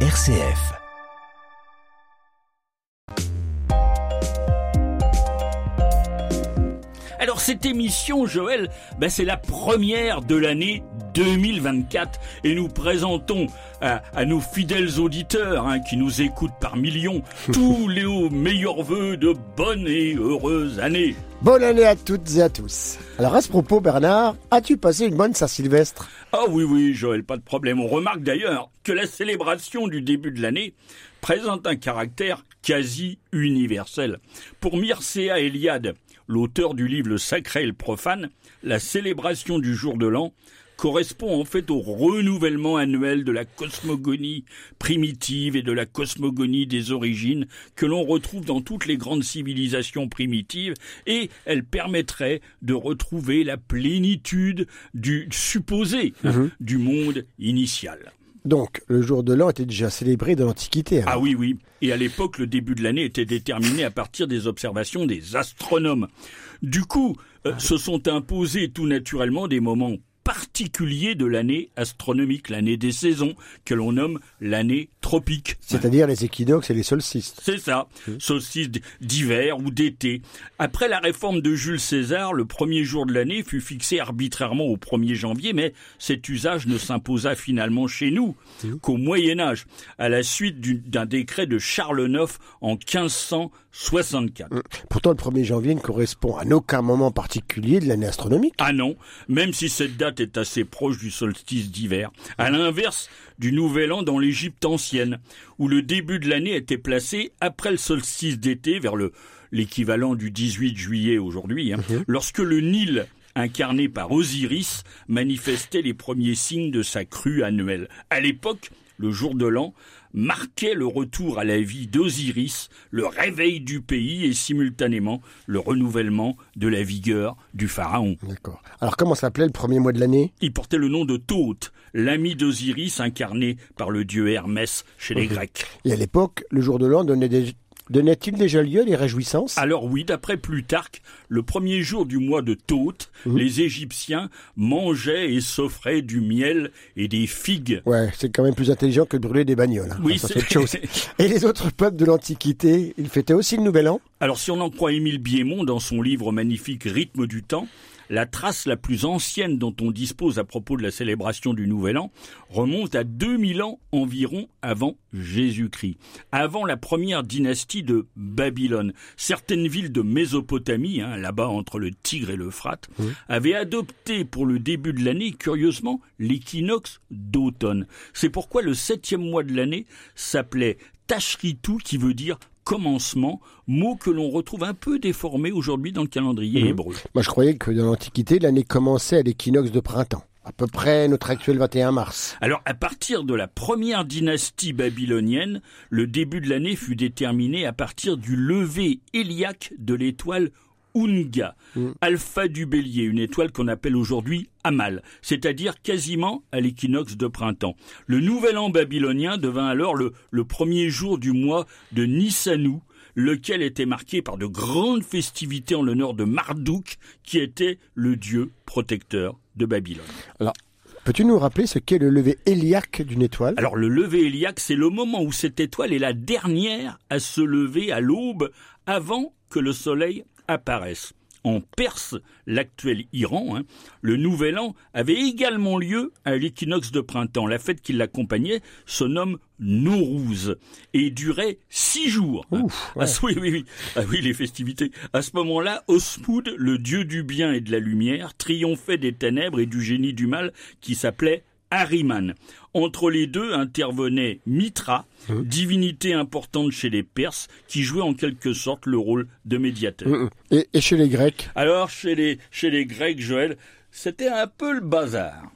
RCF. Alors cette émission, Joël, ben, c'est la première de l'année 2024 et nous présentons à, à nos fidèles auditeurs hein, qui nous écoutent par millions tous les meilleurs voeux de bonne et heureuse année. Bonne année à toutes et à tous. Alors à ce propos, Bernard, as-tu passé une bonne Saint-Sylvestre Ah oui, oui, Joël, pas de problème. On remarque d'ailleurs que la célébration du début de l'année présente un caractère quasi universel. Pour Mircea Eliade, l'auteur du livre Le Sacré et le Profane, la célébration du jour de l'an correspond en fait au renouvellement annuel de la cosmogonie primitive et de la cosmogonie des origines que l'on retrouve dans toutes les grandes civilisations primitives et elle permettrait de retrouver la plénitude du supposé hein, du monde initial. Donc, le jour de l'an était déjà célébré dans l'Antiquité. Ah oui, oui. Et à l'époque, le début de l'année était déterminé à partir des observations des astronomes. Du coup, euh, se sont imposés tout naturellement des moments particulier de l'année astronomique, l'année des saisons, que l'on nomme l'année tropique. C'est-à-dire les équinoxes et les solstices. C'est ça, solstices d'hiver ou d'été. Après la réforme de Jules César, le premier jour de l'année fut fixé arbitrairement au 1er janvier, mais cet usage ne s'imposa finalement chez nous qu'au Moyen Âge, à la suite d'un décret de Charles IX en 1564. Pourtant, le 1er janvier ne correspond à aucun moment particulier de l'année astronomique. Ah non, même si cette date est assez proche du solstice d'hiver, à l'inverse du Nouvel An dans l'Égypte ancienne, où le début de l'année était placé après le solstice d'été, vers le l'équivalent du 18 juillet aujourd'hui, hein, mhm. lorsque le Nil incarné par Osiris, manifestait les premiers signes de sa crue annuelle. À l'époque, le jour de l'an, marquait le retour à la vie d'Osiris, le réveil du pays et simultanément le renouvellement de la vigueur du pharaon. D'accord. Alors comment s'appelait le premier mois de l'année? Il portait le nom de Thoth, l'ami d'Osiris incarné par le dieu Hermès chez les Grecs. Et à l'époque, le jour de l'an donnait des Donnait-il déjà lieu les réjouissances? Alors oui, d'après Plutarque, le premier jour du mois de Thoth, mhm. les Égyptiens mangeaient et s'offraient du miel et des figues. Ouais, c'est quand même plus intelligent que de brûler des bagnoles. Hein. Oui, c'est chose. et les autres peuples de l'Antiquité, ils fêtaient aussi le Nouvel An? Alors si on en croit Émile Biémont dans son livre magnifique Rythme du temps, la trace la plus ancienne dont on dispose à propos de la célébration du Nouvel An remonte à 2000 ans environ avant Jésus-Christ, avant la première dynastie de Babylone. Certaines villes de Mésopotamie, hein, là-bas entre le Tigre et l'Euphrate, avaient adopté pour le début de l'année, curieusement, l'équinoxe d'automne. C'est pourquoi le septième mois de l'année s'appelait Tashritu, qui veut dire commencement, mot que l'on retrouve un peu déformé aujourd'hui dans le calendrier mhm. hébreu. Moi je croyais que dans l'Antiquité, l'année commençait à l'équinoxe de printemps à peu près notre actuel 21 mars. Alors, à partir de la première dynastie babylonienne, le début de l'année fut déterminé à partir du lever héliaque de l'étoile Unga, mm. alpha du bélier, une étoile qu'on appelle aujourd'hui Amal, c'est-à-dire quasiment à l'équinoxe de printemps. Le nouvel an babylonien devint alors le, le premier jour du mois de Nissanou, lequel était marqué par de grandes festivités en l'honneur de Marduk, qui était le dieu protecteur de Babylone. Alors, Peux-tu nous rappeler ce qu'est le lever héliaque d'une étoile? Alors le lever héliaque, c'est le moment où cette étoile est la dernière à se lever à l'aube avant que le soleil apparaissent. En Perse, l'actuel Iran, hein, le Nouvel An avait également lieu à l'équinoxe de printemps. La fête qui l'accompagnait se nomme Nowruz et durait six jours. ah, oui, oui, oui. Ah, oui, les festivités. À ce moment-là, Osmoud, le dieu du bien et de la lumière, triomphait des ténèbres et du génie du mal qui s'appelait Ahriman. Entre les deux intervenait Mitra, hein? divinité importante chez les Perses, qui jouait en quelque sorte le rôle de médiateur. Hein, hein. Et, chez les Grecs? Alors, chez les, chez les Grecs, Joël, c'était un peu le bazar.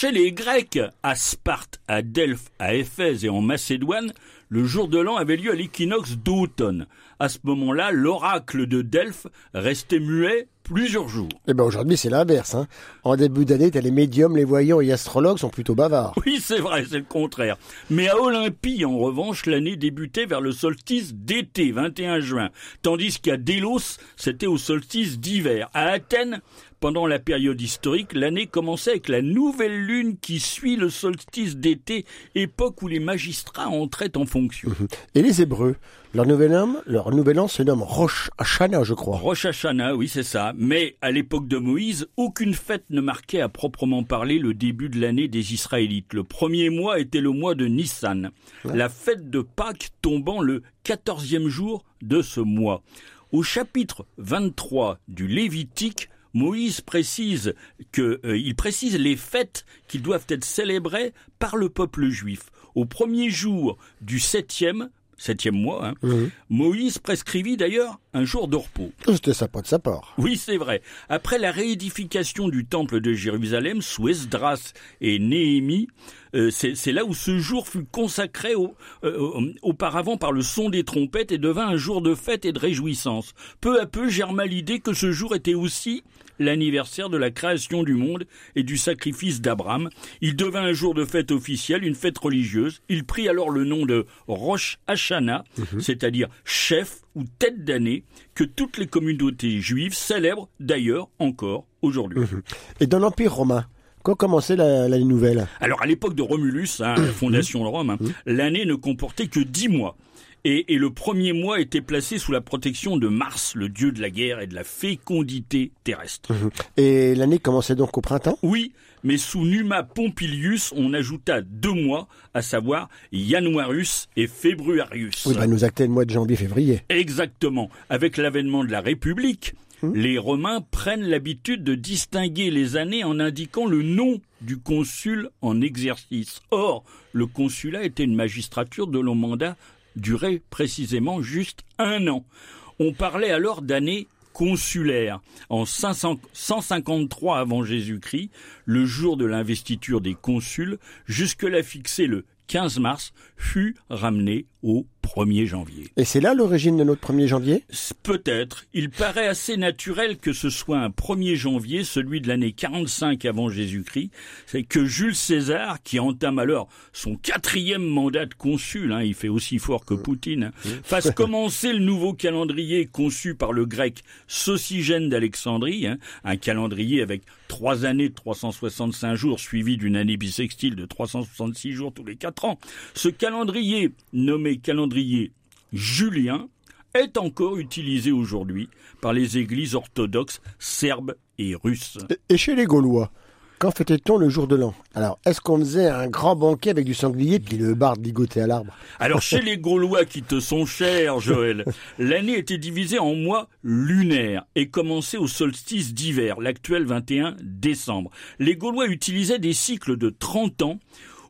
Chez les Grecs, à Sparte, à Delphes, à Éphèse et en Macédoine, le jour de l'an avait lieu à l'équinoxe d'automne. À ce moment-là, l'oracle de Delphes restait muet plusieurs jours. Eh ben aujourd'hui, c'est l'inverse. Hein. En début d'année, t'as les médiums, les voyants et les astrologues sont plutôt bavards. Oui, c'est vrai, c'est le contraire. Mais à Olympie, en revanche, l'année débutait vers le solstice d'été, 21 juin, tandis qu'à Délos, c'était au solstice d'hiver. À Athènes, pendant la période historique, l'année commençait avec la nouvelle lune qui suit le solstice d'été, époque où les magistrats entraient en fonction. Mhm. Et les Hébreux, leur nouvel an, leur nouvel an se nomme Rosh Hashanah, je crois. Rosh Hashanah, oui, c'est ça. Mais à l'époque de Moïse, aucune fête ne marquait à proprement parler le début de l'année des Israélites. Le premier mois était le mois de Nissan, la fête de Pâques tombant le quatorzième jour de ce mois. Au chapitre 23 du Lévitique, Moïse précise que euh, il précise les fêtes qui doivent être célébrées par le peuple juif. Au premier jour du septième, septième mois, hein, Mhm. Moïse prescrivit d'ailleurs un jour de repos. C'était sympa de sa part. Oui, c'est vrai. Après la réédification du temple de Jérusalem sous Esdras et Néhémie, euh, c'est là où ce jour fut consacré au- euh, au- auparavant par le son des trompettes et devint un jour de fête et de réjouissance. Peu à peu germa l'idée que ce jour était aussi l'anniversaire de la création du monde et du sacrifice d'Abraham. Il devint un jour de fête officielle, une fête religieuse. Il prit alors le nom de Rosh Hashanah, c'est-à-dire chef ou tête d'année, que toutes les communautés juives célèbrent d'ailleurs encore aujourd'hui. Et dans l'Empire romain, quand commençait la- l'année nouvelle? Alors à l'époque de Romulus, hein, la fondation de Rome, hein, l'année ne comportait que dix mois. Et, et le premier mois était placé sous la protection de Mars, le dieu de la guerre et de la fécondité terrestre. Et l'année commençait donc au printemps? Oui, mais sous Numa Pompilius, on ajouta deux mois, à savoir Januarus et Februarius. Oui, bah nous actait le mois de janvier-février. Exactement. Avec l'avènement de la République, Hmm. les Romains prennent l'habitude de distinguer les années en indiquant le nom du consul en exercice. Or, le consulat était une magistrature dont le mandat durait précisément juste un an. On parlait alors d'année consulaire. En 500 153 avant Jésus-Christ, le jour de l'investiture des consuls, jusque-là fixé le 15 mars, fut ramené au 1er janvier. Et c'est là l'origine de notre 1er janvier? Peut-être. Il paraît assez naturel que ce soit un 1er janvier, celui de l'année 45 avant Jésus-Christ, c'est que Jules César, qui entame alors son quatrième mandat de consul, hein, il fait aussi fort que Poutine, hein, fasse commencer le nouveau calendrier conçu par le grec Socygène d'Alexandrie, hein, un calendrier avec trois années de 365 jours suivi d'une année bissextile de 366 jours tous les quatre ans. Ce calendrier, nommé calendrier julien, est encore utilisé aujourd'hui par les églises orthodoxes serbes et russes. Et chez les Gaulois, quand fêtait-on le jour de l'an? Alors, est-ce qu'on faisait un grand banquet avec du sanglier puis le barde ligoté à l'arbre? Alors chez les Gaulois qui te sont chers, Joël, l'année était divisée en mois lunaires et commençait au solstice d'hiver, l'actuel 21 décembre. Les Gaulois utilisaient des cycles de 30 ans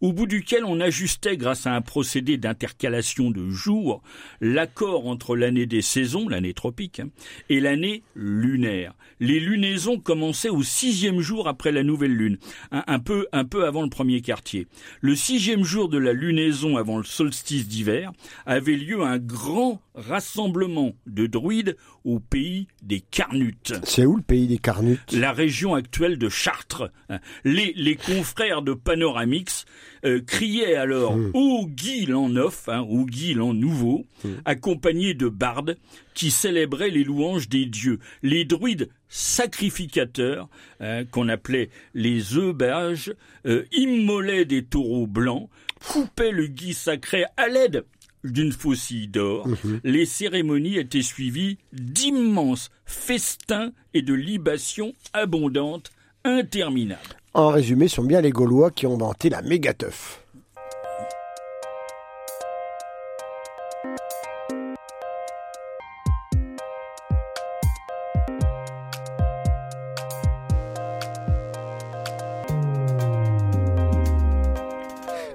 au bout duquel on ajustait, grâce à un procédé d'intercalation de jours, l'accord entre l'année des saisons, l'année tropique, hein, et l'année lunaire. Les lunaisons commençaient au sixième jour après la nouvelle lune, un, un peu, un peu avant le premier quartier. Le sixième jour de la lunaison avant le solstice d'hiver avait lieu un grand rassemblement de druides au pays des Carnutes C'est où le pays des Carnutes? La région actuelle de Chartres. Les, les confrères de Panoramix euh, criaient alors au Guy l'an neuf, hein, au Guy l'an nouveau, accompagnés de bardes qui célébraient les louanges des dieux. Les druides sacrificateurs, hein, qu'on appelait les eubages, euh, immolaient des taureaux blancs, coupaient le Guy sacré à l'aide d'une faucille d'or. Les cérémonies étaient suivies d'immenses festins et de libations abondantes, interminables. En résumé, ce sont bien les Gaulois qui ont vanté la mégateuf.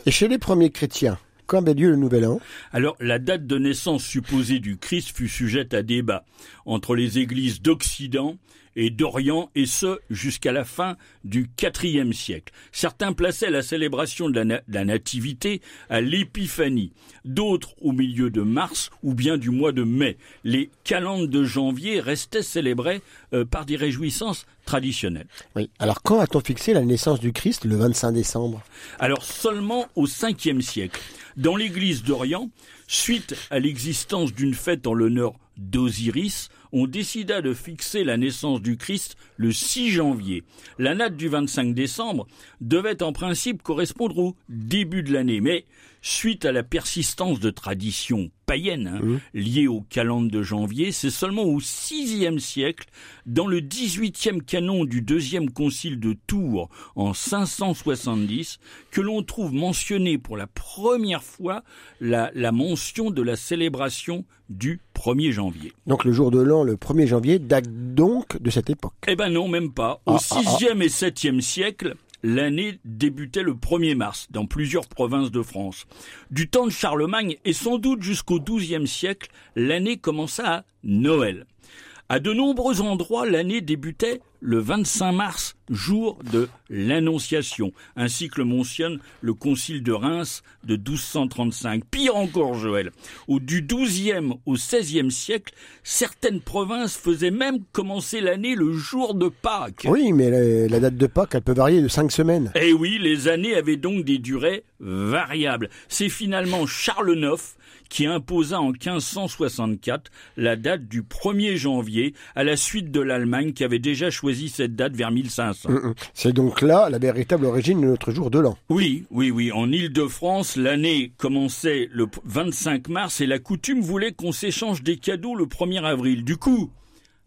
Et chez les premiers chrétiens, quand avait lieu le Nouvel An Alors, la date de naissance supposée du Christ fut sujette à débat entre les églises d'Occident et d'Orient, et ce jusqu'à la fin du IVe siècle. Certains plaçaient la célébration de la, nativité à l'épiphanie, d'autres au milieu de mars ou bien du mois de mai. Les calendes de janvier restaient célébrées euh, par des réjouissances traditionnelles. Oui. Alors quand a-t-on fixé la naissance du Christ? Le 25 décembre Alors seulement au 5e siècle. Dans l'église d'Orient, suite à l'existence d'une fête en l'honneur d'Osiris, on décida de fixer la naissance du Christ le 6 janvier. La date du 25 décembre devait en principe correspondre au début de l'année, mais suite à la persistance de traditions païennes hein, mmh. liées au calendrier de janvier, c'est seulement au VIe siècle, dans le 18e canon du deuxième concile de Tours en 570, que l'on trouve mentionné pour la première fois la, la mention de la célébration du 1er janvier. Donc le jour de l'an, le 1er janvier, date donc de cette époque Eh ben non, même pas. Au 6e ah, ah, ah. et 7e siècle, l'année débutait le 1er mars dans plusieurs provinces de France. Du temps de Charlemagne et sans doute jusqu'au XIIe siècle, l'année commença à Noël. À de nombreux endroits, l'année débutait le 25 mars, jour de l'Annonciation, ainsi que le mentionne le Concile de Reims de 1235. Pire encore, Joël, au du XIIe au XVIe siècle, certaines provinces faisaient même commencer l'année le jour de Pâques. Oui, mais la, date de Pâques, elle peut varier de cinq semaines. Eh oui, les années avaient donc des durées variables. C'est finalement Charles IX qui imposa en 1564 la date du 1er janvier à la suite de l'Allemagne qui avait déjà choisi cette date vers 1500. Mm, mm. C'est donc là la véritable origine de notre jour de l'an. Oui, oui, oui. En Île-de-France, l'année commençait le 25 mars et la coutume voulait qu'on s'échange des cadeaux le 1er avril. Du coup,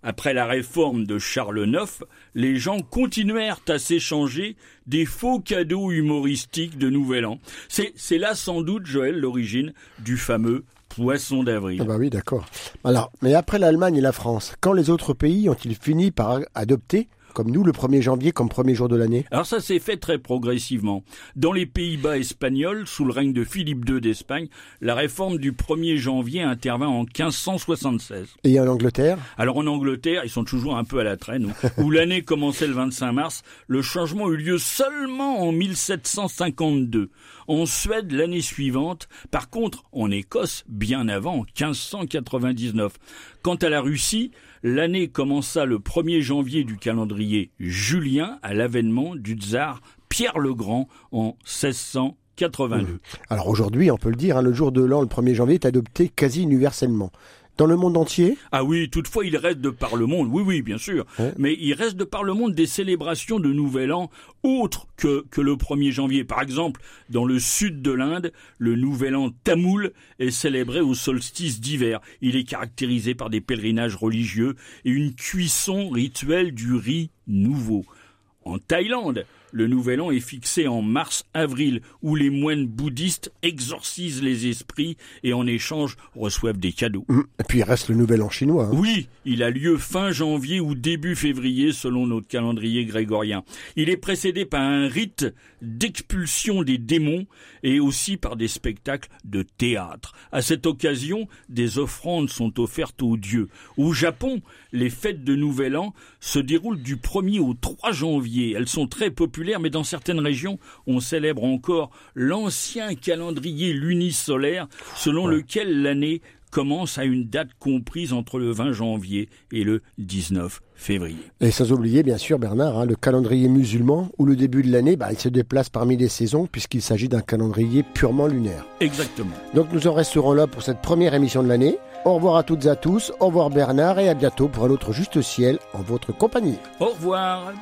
après la réforme de Charles IX, les gens continuèrent à s'échanger des faux cadeaux humoristiques de Nouvel An. C'est là sans doute, Joël, l'origine du fameux poisson d'avril. Ah bah oui, d'accord. Alors, mais après l'Allemagne et la France, quand les autres pays ont-ils fini par adopter comme nous, le 1er janvier comme premier jour de l'année Alors ça s'est fait très progressivement. Dans les Pays-Bas espagnols, sous le règne de Philippe II d'Espagne, la réforme du 1er janvier intervint en 1576. Et en Angleterre? Alors en Angleterre, ils sont toujours un peu à la traîne, où l'année commençait le 25 mars, le changement eut lieu seulement en 1752. En Suède, l'année suivante, par contre, en Écosse, bien avant, 1599. Quant à la Russie, l'année commença le 1er janvier du calendrier julien à l'avènement du tsar Pierre le Grand en 1682. Mmh. Alors aujourd'hui, on peut le dire, hein, le jour de l'an, le 1er janvier, est adopté quasi universellement. Dans le monde entier Ah oui, toutefois, il reste de par le monde, oui, oui, bien sûr, mais il reste de par le monde des célébrations de Nouvel An autres que, que le 1er janvier. Par exemple, dans le sud de l'Inde, le Nouvel An tamoul est célébré au solstice d'hiver. Il est caractérisé par des pèlerinages religieux et une cuisson rituelle du riz nouveau. En Thaïlande, le nouvel an est fixé en mars-avril, où les moines bouddhistes exorcisent les esprits et en échange reçoivent des cadeaux. Hum, et puis il reste le nouvel an chinois. Hein. Oui, il a lieu fin janvier ou début février selon notre calendrier grégorien. Il est précédé par un rite d'expulsion des démons et aussi par des spectacles de théâtre. À cette occasion, des offrandes sont offertes aux dieux. Au Japon, les fêtes de Nouvel An se déroulent du 1er au 3 janvier. Elles sont très populaires mais dans certaines régions, on célèbre encore l'ancien calendrier lunisolaire selon lequel l'année commence à une date comprise entre le 20 janvier et le 19 février. Et sans oublier, bien sûr, Bernard, hein, le calendrier musulman, où le début de l'année, bah, il se déplace parmi les saisons, puisqu'il s'agit d'un calendrier purement lunaire. Exactement. Donc nous en resterons là pour cette première émission de l'année. Au revoir à toutes et à tous, au revoir Bernard, et à bientôt pour un autre Juste Ciel en votre compagnie. Au revoir.